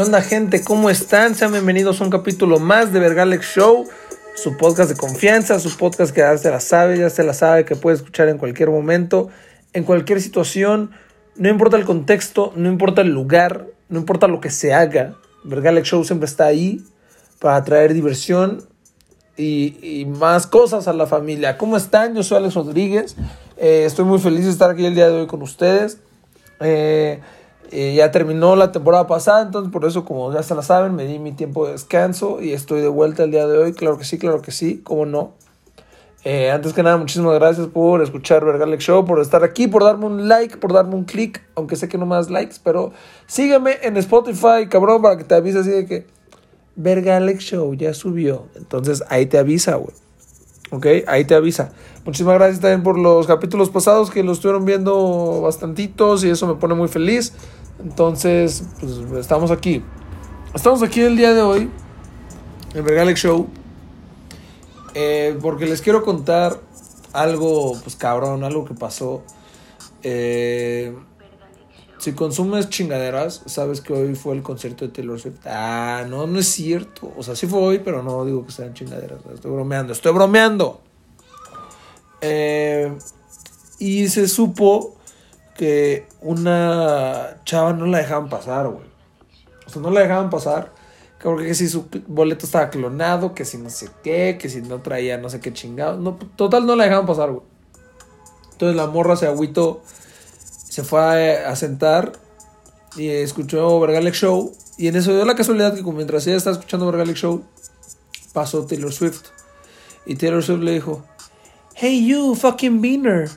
¿Qué onda gente? ¿Cómo están? Sean bienvenidos a un capítulo más de Vergalex Show, su podcast de confianza, su podcast que ya se la sabe, ya se la sabe, que puede escuchar en cualquier momento, en cualquier situación, no importa el contexto, no importa el lugar, no importa lo que se haga, Vergalex Show siempre está ahí para traer diversión y, y más cosas a la familia. ¿Cómo están? Yo soy Alex Rodríguez, eh, estoy muy feliz de estar aquí el día de hoy con ustedes. Eh, eh, ya terminó la temporada pasada, entonces por eso, como ya se la saben, me di mi tiempo de descanso y estoy de vuelta el día de hoy. Claro que sí, claro que sí, cómo no. Eh, antes que nada, muchísimas gracias por escuchar Vergalex Show, por estar aquí, por darme un like, por darme un click, aunque sé que no más likes, pero sígueme en Spotify, cabrón, para que te avise así de que Vergalex Show ya subió. Entonces ahí te avisa, güey. Ok, ahí te avisa. Muchísimas gracias también por los capítulos pasados que lo estuvieron viendo bastantitos y eso me pone muy feliz. Entonces, pues estamos aquí. Estamos aquí el día de hoy en Vergalex Show eh, porque les quiero contar algo, pues cabrón, algo que pasó. Eh, si consumes chingaderas, sabes que hoy fue el concierto de Taylor Swift. Ah, no, no es cierto. O sea, sí fue hoy, pero no digo que sean chingaderas. Estoy bromeando, estoy bromeando. Eh, y se supo que una chava no la dejaban pasar, güey. O sea, no la dejaban pasar. Porque que si su boleto estaba clonado, que si no sé qué, que si no traía no sé qué chingado. No, total, no la dejaban pasar, güey. Entonces la morra se agüitó, se fue a, a sentar y escuchó Vergalex Show. Y en eso dio la casualidad que mientras ella estaba escuchando Vergalex Show, pasó Taylor Swift. Y Taylor Swift le dijo, Hey you, fucking beaner,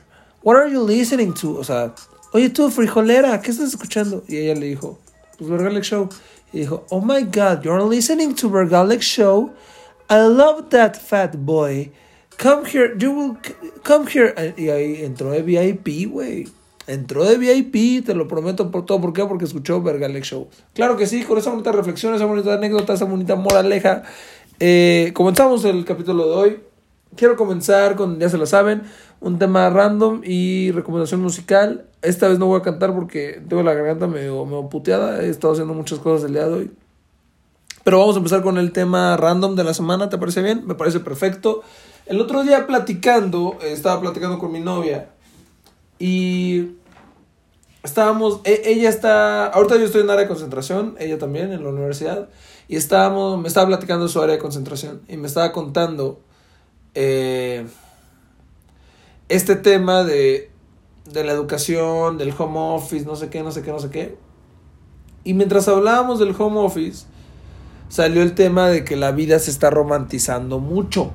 what are you listening to? O sea, oye tú, frijolera, ¿qué estás escuchando? Y ella le dijo, pues Vergalex Show. Y dijo, oh my god, you're listening to Vergalex Show. I love that fat boy. Come here, you will come here. Y ahí entró de VIP, güey. Entró de VIP, te lo prometo por todo. ¿Por qué? Porque escuchó Vergalex Show. Claro que sí, con esa bonita reflexión, esa bonita anécdota, esa bonita moraleja. Eh, comenzamos el capítulo de hoy. Quiero comenzar con, ya se lo saben, un tema random y recomendación musical. Esta vez no voy a cantar porque tengo la garganta medio, medio puteada. He estado haciendo muchas cosas el día de hoy. Pero vamos a empezar con el tema random de la semana. ¿Te parece bien? Me parece perfecto. El otro día platicando, estaba platicando con mi novia y estábamos, e- ella está, ahorita yo estoy en área de concentración, ella también en la universidad, y estábamos, me estaba platicando su área de concentración y me estaba contando eh, este tema de, de la educación, del home office, no sé qué, no sé qué, no sé qué. Y mientras hablábamos del home office, salió el tema de que la vida se está romantizando mucho.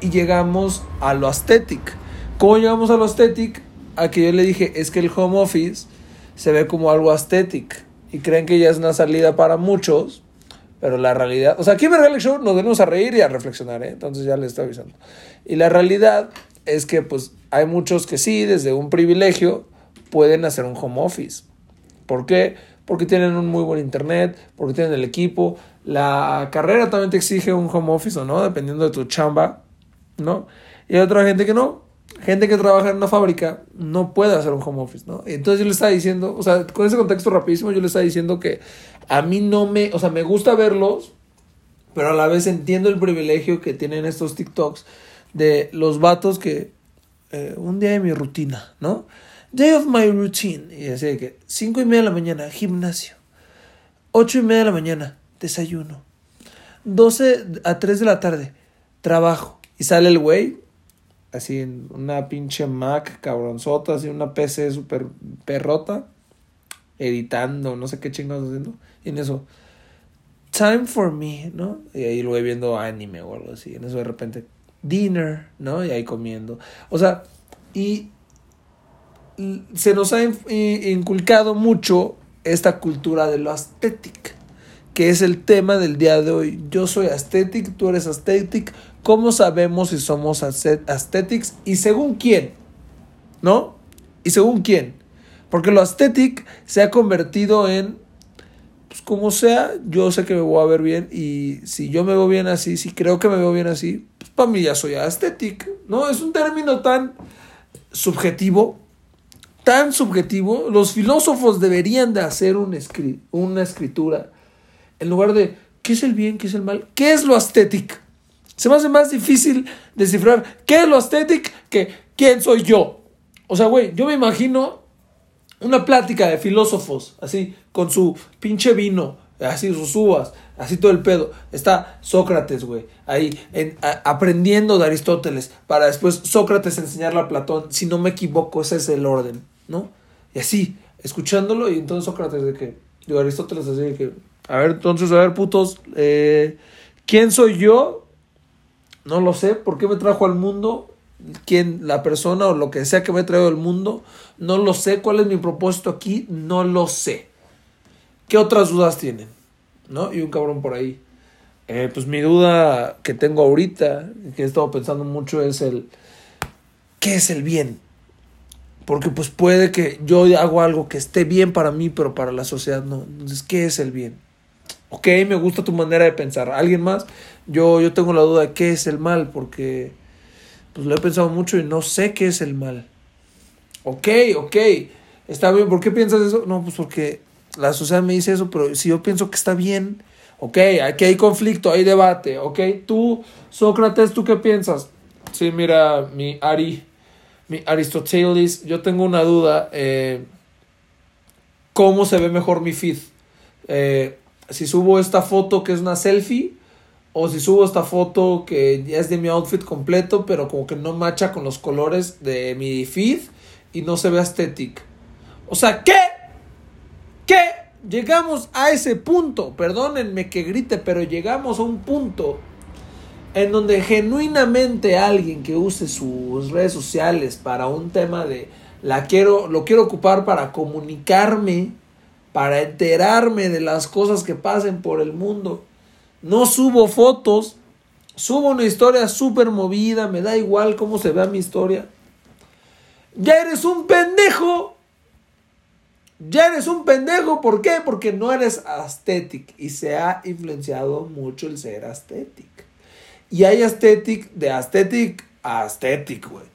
Y llegamos a lo aesthetic. ¿Cómo llegamos a lo aesthetic? A que yo le dije, es que el home office se ve como algo aesthetic. Y creen que ya es una salida para muchos. Pero la realidad, o sea, aquí en Vergalex Show nos venimos a reír y a reflexionar, ¿eh? Entonces ya les estoy avisando. Y la realidad es que pues hay muchos que sí, desde un privilegio, pueden hacer un home office. ¿Por qué? Porque tienen un muy buen internet, porque tienen el equipo. La carrera también te exige un home office o no, dependiendo de tu chamba, ¿no? Y hay otra gente que no. Gente que trabaja en una fábrica no puede hacer un home office, ¿no? Entonces yo le estaba diciendo, o sea, con ese contexto rapidísimo, yo le estaba diciendo que a mí no me, o sea, me gusta verlos, pero a la vez entiendo el privilegio que tienen estos TikToks de los vatos que eh, un día de mi rutina, ¿no? Day of my routine. Y así de que 5 y media de la mañana, gimnasio. 8 y media de la mañana, desayuno. 12 a 3 de la tarde, trabajo. Y sale el güey, así en una pinche Mac cabronzota, así una PC super perrota, editando, no sé qué chingados haciendo. Y en eso, time for me, ¿no? Y ahí lo voy viendo anime o algo así. En eso de repente, dinner, ¿no? Y ahí comiendo. O sea, y se nos ha inculcado mucho esta cultura de lo aesthetic, que es el tema del día de hoy. Yo soy aesthetic, tú eres aesthetic. ¿Cómo sabemos si somos aesthetics y según quién? ¿No? ¿Y según quién? Porque lo aesthetic se ha convertido en pues como sea, yo sé que me voy a ver bien y si yo me veo bien así, si creo que me veo bien así, pues para mí ya soy aesthetic, ¿no? Es un término tan subjetivo, tan subjetivo. Los filósofos deberían de hacer una escritura en lugar de qué es el bien, qué es el mal, qué es lo estético. Se me hace más difícil descifrar qué es lo estético que quién soy yo. O sea, güey, yo me imagino una plática de filósofos, así, con su pinche vino, así sus uvas, así todo el pedo. Está Sócrates, güey, ahí aprendiendo de Aristóteles, para después Sócrates enseñarle a Platón. Si no me equivoco, ese es el orden, ¿no? Y así, escuchándolo, y entonces Sócrates de que, digo, Aristóteles así de que, a ver, entonces, a ver, putos, eh, ¿quién soy yo? No lo sé, ¿por qué me trajo al mundo? Quién, la persona o lo que sea que me ha traído al mundo. No lo sé. ¿Cuál es mi propósito aquí? No lo sé. ¿Qué otras dudas tienen? ¿No? Y un cabrón por ahí. Eh, pues mi duda que tengo ahorita, que he estado pensando mucho, es el. ¿Qué es el bien? Porque pues puede que yo hago algo que esté bien para mí, pero para la sociedad no. Entonces, ¿qué es el bien? Ok, me gusta tu manera de pensar. ¿Alguien más? Yo, yo tengo la duda de qué es el mal, porque pues lo he pensado mucho y no sé qué es el mal. Ok, ok, está bien, ¿por qué piensas eso? No, pues porque la sociedad me dice eso, pero si yo pienso que está bien, ok, aquí hay conflicto, hay debate, ok, tú, Sócrates, ¿tú qué piensas? Sí, mira, mi Ari, mi Aristoteles, yo tengo una duda, eh, ¿cómo se ve mejor mi feed? Eh, si subo esta foto que es una selfie, o si subo esta foto que ya es de mi outfit completo, pero como que no macha con los colores de mi feed y no se ve estético. O sea, ¿qué? ¿Qué? Llegamos a ese punto, perdónenme que grite, pero llegamos a un punto en donde genuinamente alguien que use sus redes sociales para un tema de la quiero lo quiero ocupar para comunicarme, para enterarme de las cosas que pasen por el mundo no subo fotos, subo una historia súper movida, me da igual cómo se vea mi historia. Ya eres un pendejo. Ya eres un pendejo, ¿por qué? Porque no eres aesthetic y se ha influenciado mucho el ser aesthetic. Y hay aesthetic de aesthetic a aesthetic, güey.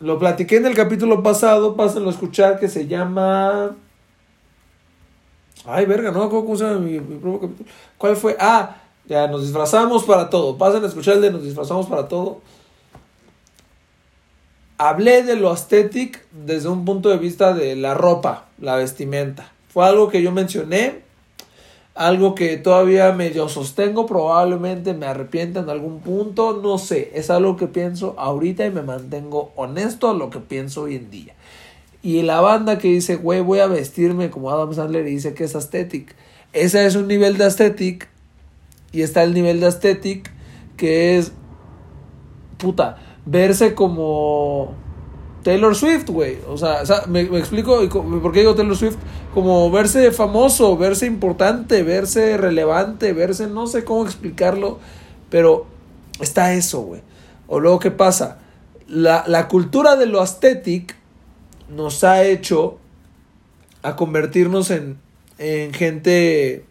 Lo platiqué en el capítulo pasado, pásenlo a escuchar, que se llama... Ay, verga, no cómo se llama mi, mi propio capítulo. ¿Cuál fue? Ah, ya, nos disfrazamos para todo. Pasen a escuchar el de nos disfrazamos para todo. Hablé de lo aesthetic desde un punto de vista de la ropa, la vestimenta. Fue algo que yo mencioné, algo que todavía medio sostengo, probablemente me arrepienta en algún punto, no sé, es algo que pienso ahorita y me mantengo honesto a lo que pienso hoy en día. Y la banda que dice, güey, voy a vestirme como Adam Sandler y dice que es aesthetic. Ese es un nivel de aesthetic y está el nivel de aesthetic que es, puta, verse como Taylor Swift, güey. O sea, me, explico por qué digo Taylor Swift. Como verse famoso, verse importante, verse relevante, verse, no sé cómo explicarlo, pero está eso, güey. O luego, ¿qué pasa? La, la cultura de lo aesthetic nos ha hecho a convertirnos en, en gente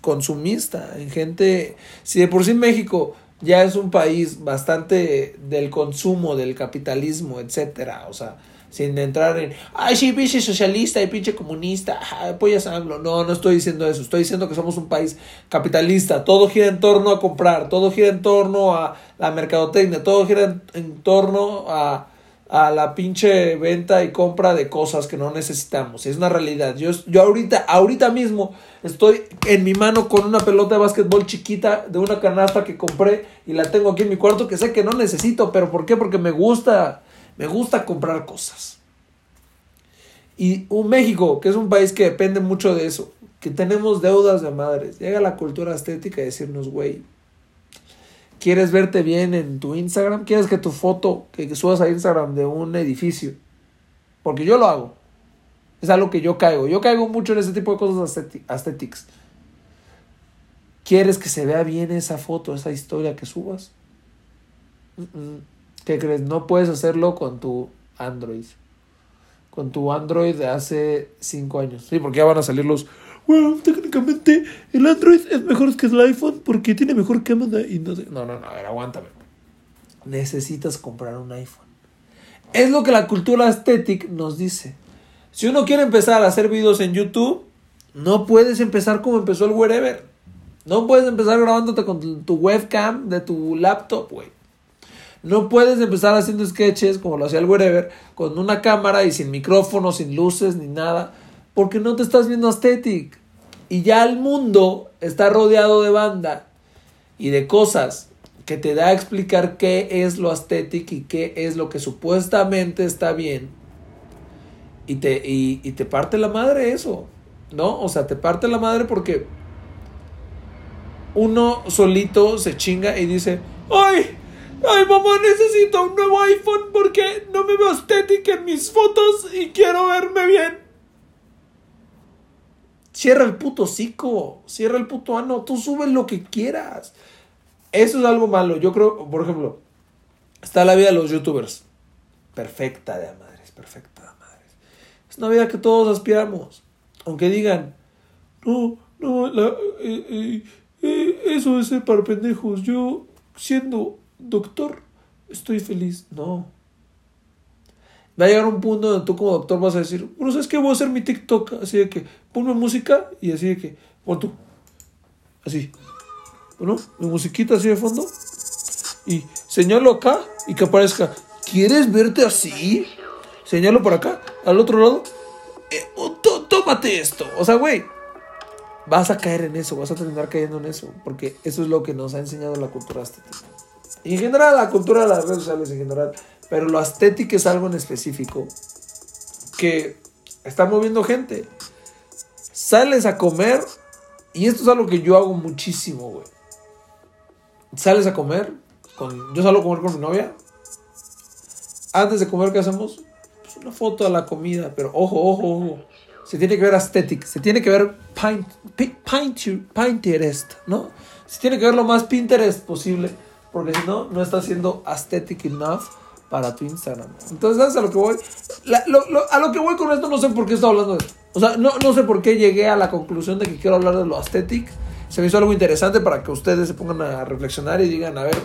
consumista, en gente, si de por sí México ya es un país bastante del consumo, del capitalismo, etcétera, o sea, sin entrar en, ay, sí, pinche socialista y pinche comunista, apoyas a No, no estoy diciendo eso, estoy diciendo que somos un país capitalista, todo gira en torno a comprar, todo gira en torno a la mercadotecnia, todo gira en torno a a la pinche venta y compra de cosas que no necesitamos. Es una realidad. Yo, yo ahorita, ahorita mismo estoy en mi mano con una pelota de básquetbol chiquita de una canasta que compré y la tengo aquí en mi cuarto que sé que no necesito, pero ¿por qué? Porque me gusta, me gusta comprar cosas. Y un México, que es un país que depende mucho de eso, que tenemos deudas de madres, llega la cultura estética y decirnos, güey, ¿Quieres verte bien en tu Instagram? ¿Quieres que tu foto que, subas a Instagram de un edificio? Porque yo lo hago. Es algo que yo caigo. Yo caigo mucho en ese tipo de cosas aesthetics. ¿Quieres que se vea bien esa foto, esa historia que subas? ¿Qué crees? No puedes hacerlo con tu Android. Con tu Android de hace 5 años. Sí, porque ya van a salir los bueno, técnicamente el Android es mejor que el iPhone porque tiene mejor cámara y no sé. No, no, no, a ver, aguántame. Necesitas comprar un iPhone. Es lo que la cultura estética nos dice. Si uno quiere empezar a hacer videos en YouTube, no puedes empezar como empezó el wherever. No puedes empezar grabándote con tu webcam de tu laptop, güey. No puedes empezar haciendo sketches como lo hacía el wherever, con una cámara y sin micrófono, sin luces ni nada, porque no te estás viendo aesthetic. Y ya el mundo está rodeado de banda y de cosas que te da a explicar qué es lo aesthetic y qué es lo que supuestamente está bien. Y te, y, y te parte la madre eso, ¿no? O sea, te parte la madre porque uno solito se chinga y dice, ¡ay! ¡Ay, mamá, necesito un nuevo iPhone porque no me veo estética en mis fotos y quiero verme bien! Cierra el puto cico, cierra el puto ano, tú subes lo que quieras. Eso es algo malo. Yo creo, por ejemplo, está la vida de los youtubers. Perfecta de madres, perfecta de madres. Es una vida que todos aspiramos. Aunque digan, no, no, la, eh, eh, eh, eso es ser para pendejos. Yo, siendo doctor, estoy feliz. No. Va a llegar un punto donde tú como doctor vas a decir, bueno, ¿sabes qué? Voy a hacer mi TikTok. Así de que, ponme música y así de que, pon tú. Así. Bueno, mi musiquita así de fondo. Y señalo acá y que aparezca. ¿Quieres verte así? Señalo por acá, al otro lado. Eh, tómate esto. O sea, güey, vas a caer en eso, vas a terminar cayendo en eso, porque eso es lo que nos ha enseñado la cultura estética. Y en general, la cultura de las redes sociales en general, pero lo estético es algo en específico que está moviendo gente. Sales a comer, y esto es algo que yo hago muchísimo, güey. Sales a comer, con, yo salgo a comer con mi novia. Antes de comer, ¿qué hacemos? Pues una foto de la comida, pero ojo, ojo, ojo se tiene que ver aesthetic, se tiene que ver Pinterest, ¿no? Se tiene que ver lo más Pinterest posible, porque si no, no está siendo aesthetic enough para tu Instagram. Entonces, ¿sabes a lo que voy? a lo que voy con esto, no sé por qué estoy hablando de. O sea, no, no sé por qué llegué a la conclusión de que quiero hablar de lo aesthetic. Se me hizo algo interesante para que ustedes se pongan a reflexionar y digan, a ver,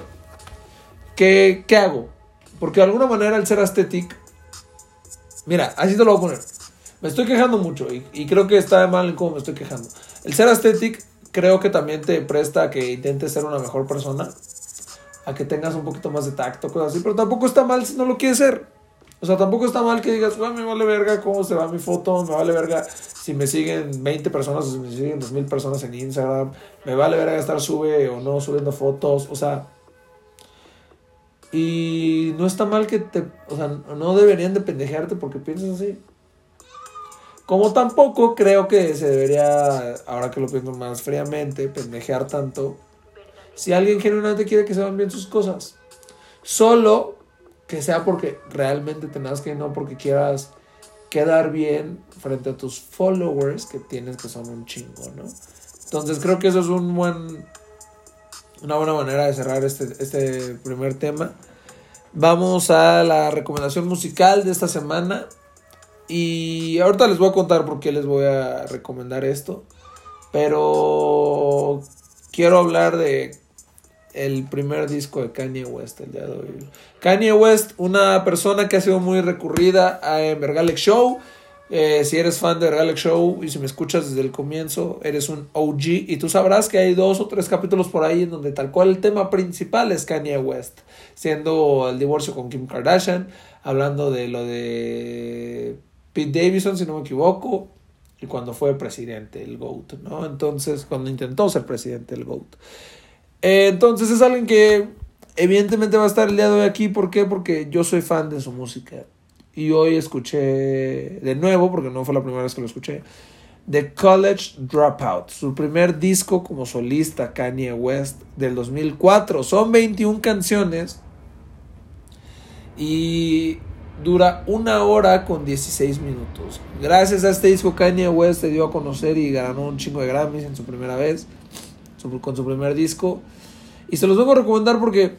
¿qué, qué hago? Porque de alguna manera el ser aesthetic, mira, así te lo voy a poner. Me estoy quejando mucho y, creo que está mal en cómo me estoy quejando. El ser aesthetic creo que también te presta a que intentes ser una mejor persona, a que tengas un poquito más de tacto, cosas así, pero tampoco está mal si no lo quieres ser. O sea, tampoco está mal que digas, me vale verga cómo se va mi foto, me vale verga si me siguen 20 personas o si me siguen 2000 personas en Instagram, me vale verga estar sube o no subiendo fotos, o sea. Y no está mal que te, o sea, no deberían de pendejearte porque piensas así. Como tampoco creo que se debería, ahora que lo pienso más fríamente, pendejear tanto. Si alguien genuinamente quiere que se van bien sus cosas. Solo que sea porque realmente tengas que, no porque quieras quedar bien frente a tus followers que tienes que son un chingo, ¿no? Entonces creo que eso es un buen, una buena manera de cerrar este, este primer tema. Vamos a la recomendación musical de esta semana. Y ahorita les voy a contar por qué les voy a recomendar esto. Pero quiero hablar de el primer disco de Kanye West el de hoy. Kanye West, una persona que ha sido muy recurrida en Vergalex Show. Eh, si eres fan de Vergalex Show y si me escuchas desde el comienzo, eres un OG y tú sabrás que hay dos o tres capítulos por ahí en donde tal cual el tema principal es Kanye West, siendo el divorcio con Kim Kardashian, hablando de lo de Pete Davidson, si no me equivoco, y cuando fue presidente, el GOAT, ¿no? Entonces, cuando intentó ser presidente, el GOAT. Eh, entonces es alguien que evidentemente va a estar el día de hoy aquí. ¿Por qué? Porque yo soy fan de su música. Y hoy escuché de nuevo, porque no fue la primera vez que lo escuché, The College Dropout, su primer disco como solista Kanye West del 2004. Son 21 canciones y dura una hora con 16 minutos. Gracias a este disco Kanye West se dio a conocer y ganó un chingo de Grammys en su primera vez, con su primer disco. Y se los vengo a recomendar porque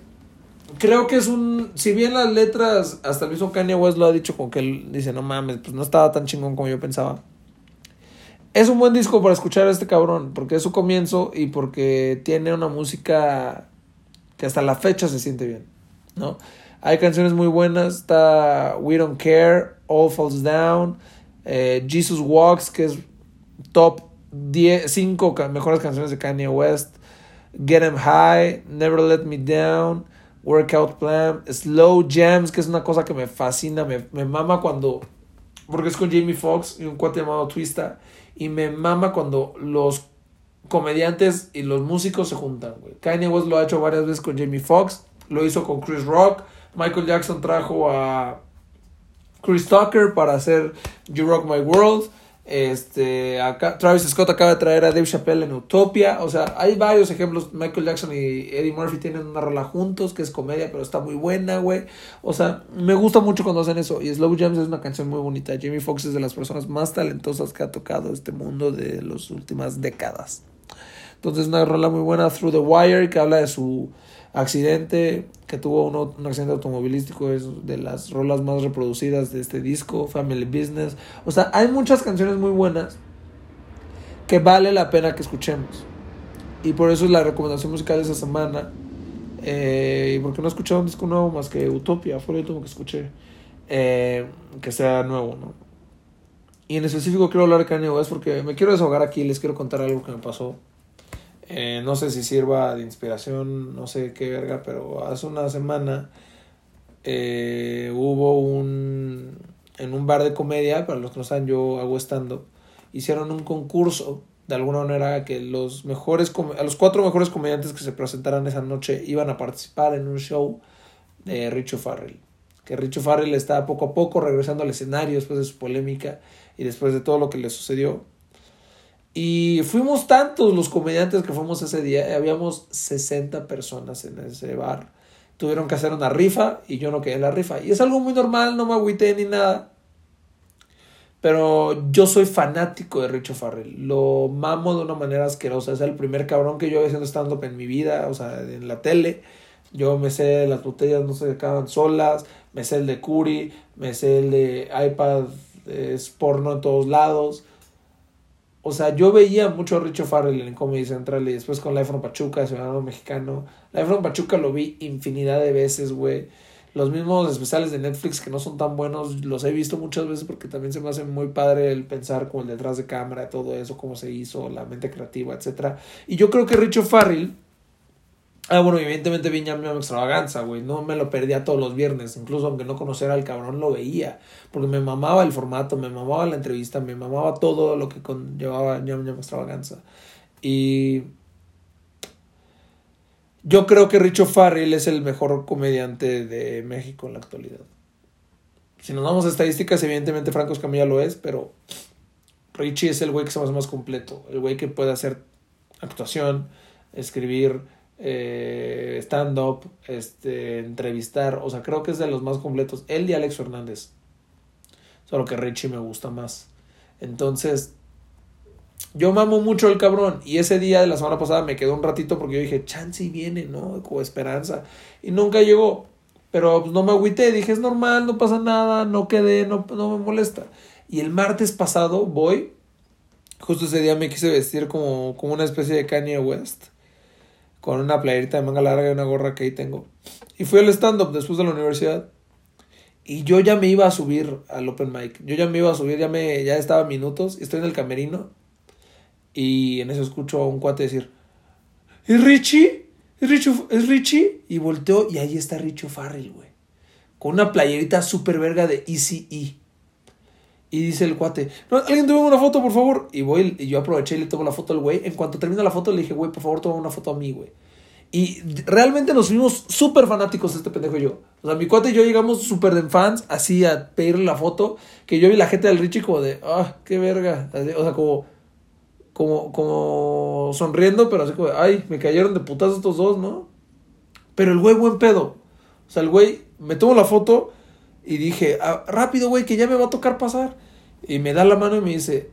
creo que es un, si bien las letras, hasta el mismo Kanye West lo ha dicho con que él dice, no mames, pues no estaba tan chingón como yo pensaba. Es un buen disco para escuchar a este cabrón, porque es su comienzo y porque tiene una música que hasta la fecha se siente bien, ¿no? Hay canciones muy buenas. Está We Don't Care, All Falls Down, Eh, Jesus Walks, que es top 10, 5 mejores canciones de Kanye West. Get Em High, Never Let Me Down, Workout Plan, Slow Jams, que es una cosa que me fascina, me, me mama cuando, porque es con Jamie Foxx y un cuate llamado Twista, y me mama cuando los comediantes y los músicos se juntan. Kanye West lo ha hecho varias veces con Jamie Foxx, lo hizo con Chris Rock, Michael Jackson trajo a Chris Tucker para hacer You Rock My World. Este, acá, Travis Scott acaba de traer a Dave Chappelle en Utopia. O sea, hay varios ejemplos. Michael Jackson y Eddie Murphy tienen una rola juntos que es comedia, pero está muy buena, güey. O sea, me gusta mucho cuando hacen eso. Y Slow Jams es una canción muy bonita. Jamie Foxx es de las personas más talentosas que ha tocado este mundo de las últimas décadas. Entonces, una rola muy buena, Through the Wire, que habla de su accidente, que tuvo uno, un accidente automovilístico, es de las rolas más reproducidas de este disco, Family Business. O sea, hay muchas canciones muy buenas que vale la pena que escuchemos. Y por eso es la recomendación musical de esa semana. Eh, porque no he escuchado un disco nuevo más que Utopia, fue lo último que escuché. Eh, que sea nuevo, ¿no? Y en específico quiero hablar de Kanye West porque me quiero desahogar aquí, les quiero contar algo que me pasó. Eh, no sé si sirva de inspiración, no sé qué verga, pero hace una semana eh, hubo un. En un bar de comedia, para los que no saben, yo hago hicieron un concurso de alguna manera que los mejores a los cuatro mejores comediantes que se presentaran esa noche iban a participar en un show de Richo Farrell que Richo Farrell está poco a poco regresando al escenario después de su polémica y después de todo lo que le sucedió y fuimos tantos los comediantes que fuimos ese día, habíamos 60 personas en ese bar. Tuvieron que hacer una rifa y yo no quedé en la rifa. Y es algo muy normal, no me agüité ni nada. Pero yo soy fanático de Richo Farrell. Lo mamo de una manera asquerosa. Es el primer cabrón que yo había haciendo stand-up en mi vida, o sea, en la tele. Yo me sé las botellas no se acaban solas, me sé el de Curi, me sé el de iPad, es porno en todos lados. O sea, yo veía mucho a Richo Farrell en Comedy Central y después con Life from Pachuca, Ciudadano Mexicano. Life from Pachuca lo vi infinidad de veces, güey. Los mismos especiales de Netflix que no son tan buenos, los he visto muchas veces porque también se me hace muy padre el pensar con el detrás de cámara, todo eso, cómo se hizo, la mente creativa, etc. Y yo creo que Richo Farrell Ah, bueno, evidentemente vi Ñam Extravaganza, güey. No me lo perdía todos los viernes. Incluso aunque no conociera al cabrón, lo veía. Porque me mamaba el formato, me mamaba la entrevista, me mamaba todo lo que conllevaba Ñam Ñam Extravaganza. Y. Yo creo que Richo Farrell es el mejor comediante de México en la actualidad. Si nos vamos a estadísticas, evidentemente Franco Escamilla lo es, pero Richie es el güey que se más, más completo. El güey que puede hacer actuación, escribir eh, stand-up, este, entrevistar, o sea, creo que es de los más completos. Él y Alex Fernández. Solo que Richie me gusta más. Entonces, yo mamo mucho el cabrón. Y ese día de la semana pasada me quedó un ratito porque yo dije, chance viene, ¿no? Como esperanza. Y nunca llegó. Pero pues, no me agüité, dije, es normal, no pasa nada, no quedé, no, no me molesta. Y el martes pasado voy, justo ese día me quise vestir como, como una especie de Kanye West con una playerita de manga larga y una gorra que ahí tengo. Y fui al stand-up después de la universidad. Y yo ya me iba a subir al open mic. Yo ya me iba a subir, ya me ya estaba minutos. Estoy en el camerino. Y en eso escucho a un cuate decir: ¿Es Richie? ¿Es Richie? ¿Es Richie? Y volteo y ahí está Richie Farrell, güey. Con una playerita super verga de ECE. E. Y dice el cuate, no, alguien tome una foto, por favor. Y voy, y yo aproveché y le tomo la foto al güey. En cuanto termina la foto, le dije, güey, por favor, toma una foto a mí, güey. Y realmente nos fuimos súper fanáticos este pendejo y yo. O sea, mi cuate y yo llegamos súper de fans, así a pedirle la foto. Que yo vi la gente del Richie como de, ah, qué verga. o sea, como, como, como sonriendo, pero así como, ay, me cayeron de putazos estos dos, ¿no? Pero el güey, buen pedo. O sea, el güey, me tomo la foto y dije, ah, rápido, güey, que ya me va a tocar pasar. Y me da la mano y me dice,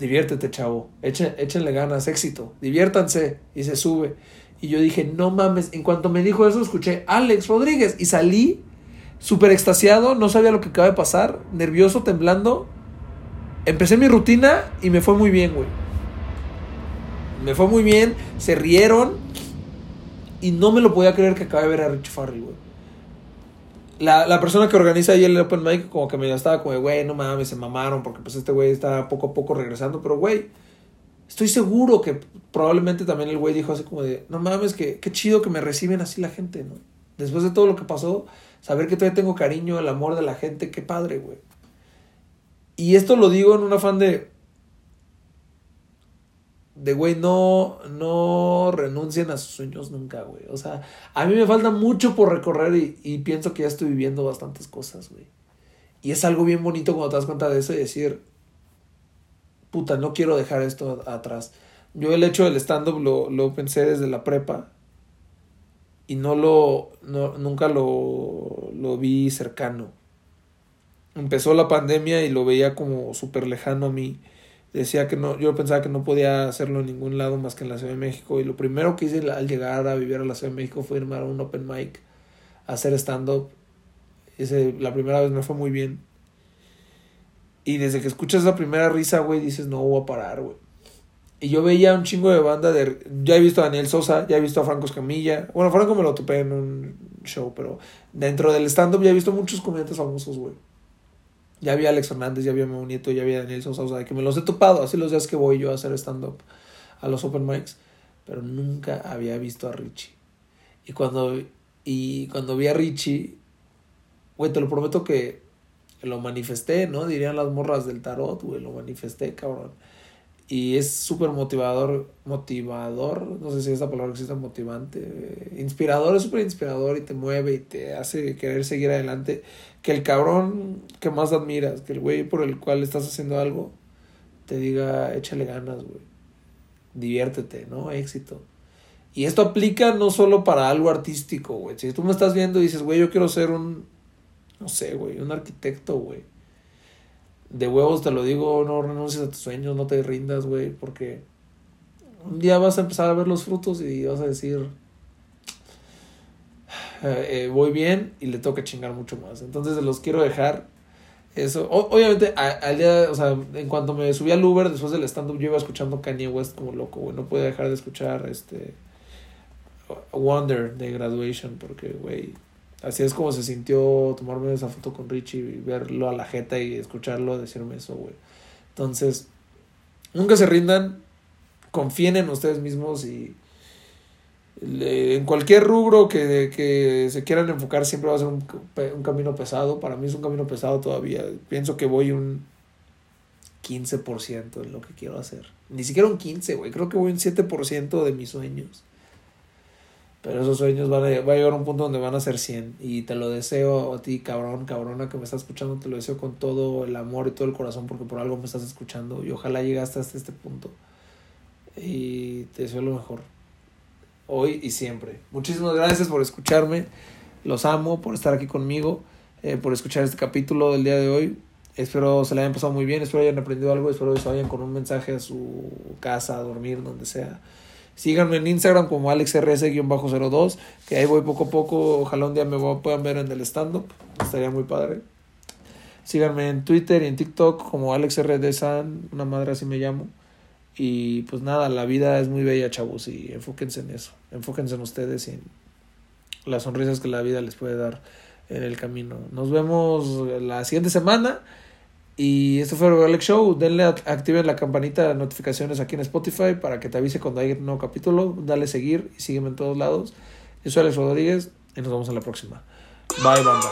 diviértete, chavo, échenle ganas, éxito, diviértanse. Y se sube. Y yo dije, no mames, en cuanto me dijo eso, escuché, Alex Rodríguez. Y salí súper extasiado, no sabía lo que acaba de pasar, nervioso, temblando. Empecé mi rutina y me fue muy bien, güey. Me fue muy bien, se rieron. Y no me lo podía creer que acabé de ver a Rich Farrell, güey. La, la persona que organiza ahí el Open Mic como que me estaba como güey, no mames, se mamaron porque pues este güey está poco a poco regresando, pero güey, estoy seguro que probablemente también el güey dijo así como de, no mames, que qué chido que me reciben así la gente, ¿no? Después de todo lo que pasó, saber que todavía tengo cariño, el amor de la gente, qué padre, güey. Y esto lo digo en un afán de, de güey, no, no renuncien a sus sueños nunca, güey. O sea, a mí me falta mucho por recorrer y, y pienso que ya estoy viviendo bastantes cosas, güey. Y es algo bien bonito cuando te das cuenta de eso y decir, puta, no quiero dejar esto atrás. Yo el hecho del stand-up lo, lo pensé desde la prepa y no lo, no, nunca lo, lo vi cercano. Empezó la pandemia y lo veía como súper lejano a mí decía que no, yo pensaba que no podía hacerlo en ningún lado más que en la Ciudad de México y lo primero que hice al llegar a vivir a la Ciudad de México fue irme a un open mic, a hacer stand-up. La primera vez me fue muy bien. Y desde que escuchas la primera risa, güey, dices, no voy a parar, güey. Y yo veía un chingo de banda de... Ya he visto a Daniel Sosa, ya he visto a Franco Escamilla. Bueno, Franco me lo topé en un show, pero dentro del stand-up ya he visto muchos comediantes famosos, güey. Ya había Alex Hernández, ya había Memo Nieto, ya había Daniel Sosa, o sea, que me los he topado, así los días que voy yo a hacer stand-up a los open mics, pero nunca había visto a Richie. Y cuando, y cuando vi a Richie, güey, te lo prometo que lo manifesté, ¿no? Dirían las morras del tarot, güey, lo manifesté, cabrón. Y es súper motivador, motivador, no sé si esa palabra existe, motivante, inspirador, es súper inspirador y te mueve y te hace querer seguir adelante que el cabrón que más admiras, que el güey por el cual estás haciendo algo, te diga, échale ganas, güey. Diviértete, ¿no? Éxito. Y esto aplica no solo para algo artístico, güey. Si tú me estás viendo y dices, güey, yo quiero ser un, no sé, güey, un arquitecto, güey. De huevos te lo digo, no renuncies a tus sueños, no te rindas, güey, porque un día vas a empezar a ver los frutos y vas a decir, eh, voy bien y le toca chingar mucho más. Entonces los quiero dejar. Eso, obviamente, al día, o sea, en cuanto me subí al Uber después del stand-up, yo iba escuchando Kanye West como loco, güey. No pude dejar de escuchar este Wonder de Graduation, porque, güey, así es como se sintió tomarme esa foto con Richie y verlo a la jeta y escucharlo decirme eso, güey. Entonces, nunca se rindan, confíen en ustedes mismos y en cualquier rubro que, que, se quieran enfocar siempre va a ser un, un, camino pesado. Para mí es un camino pesado todavía. Pienso que voy un 15% en lo que quiero hacer. Ni siquiera un 15, güey. Creo que voy un 7% de mis sueños. Pero esos sueños van a, va a llegar a un punto donde van a ser 100. Y te lo deseo a ti, cabrón, cabrona que me estás escuchando. Te lo deseo con todo el amor y todo el corazón porque por algo me estás escuchando. Y ojalá llegaste hasta este punto. Y te deseo lo mejor hoy y siempre. Muchísimas gracias por escucharme. Los amo por estar aquí conmigo, eh, por escuchar este capítulo del día de hoy. Espero se le hayan pasado muy bien, espero hayan aprendido algo, espero que se vayan con un mensaje a su casa, a dormir, donde sea. Síganme en Instagram como AlexRS-02, que ahí voy poco a poco. Ojalá un día me puedan ver en el stand-up, estaría muy padre. Síganme en Twitter y en TikTok como AlexRDSan, una madre así me llamo. Y pues nada, la vida es muy bella, chavos, y enfóquense en eso. Enfóquense en ustedes y en las sonrisas que la vida les puede dar en el camino. Nos vemos la siguiente semana. Y esto fue Alex Show. Denle, activen la campanita de notificaciones aquí en Spotify para que te avise cuando haya un nuevo capítulo. Dale seguir y sígueme en todos lados. Yo soy Alex Rodríguez y nos vemos en la próxima. Bye, banda.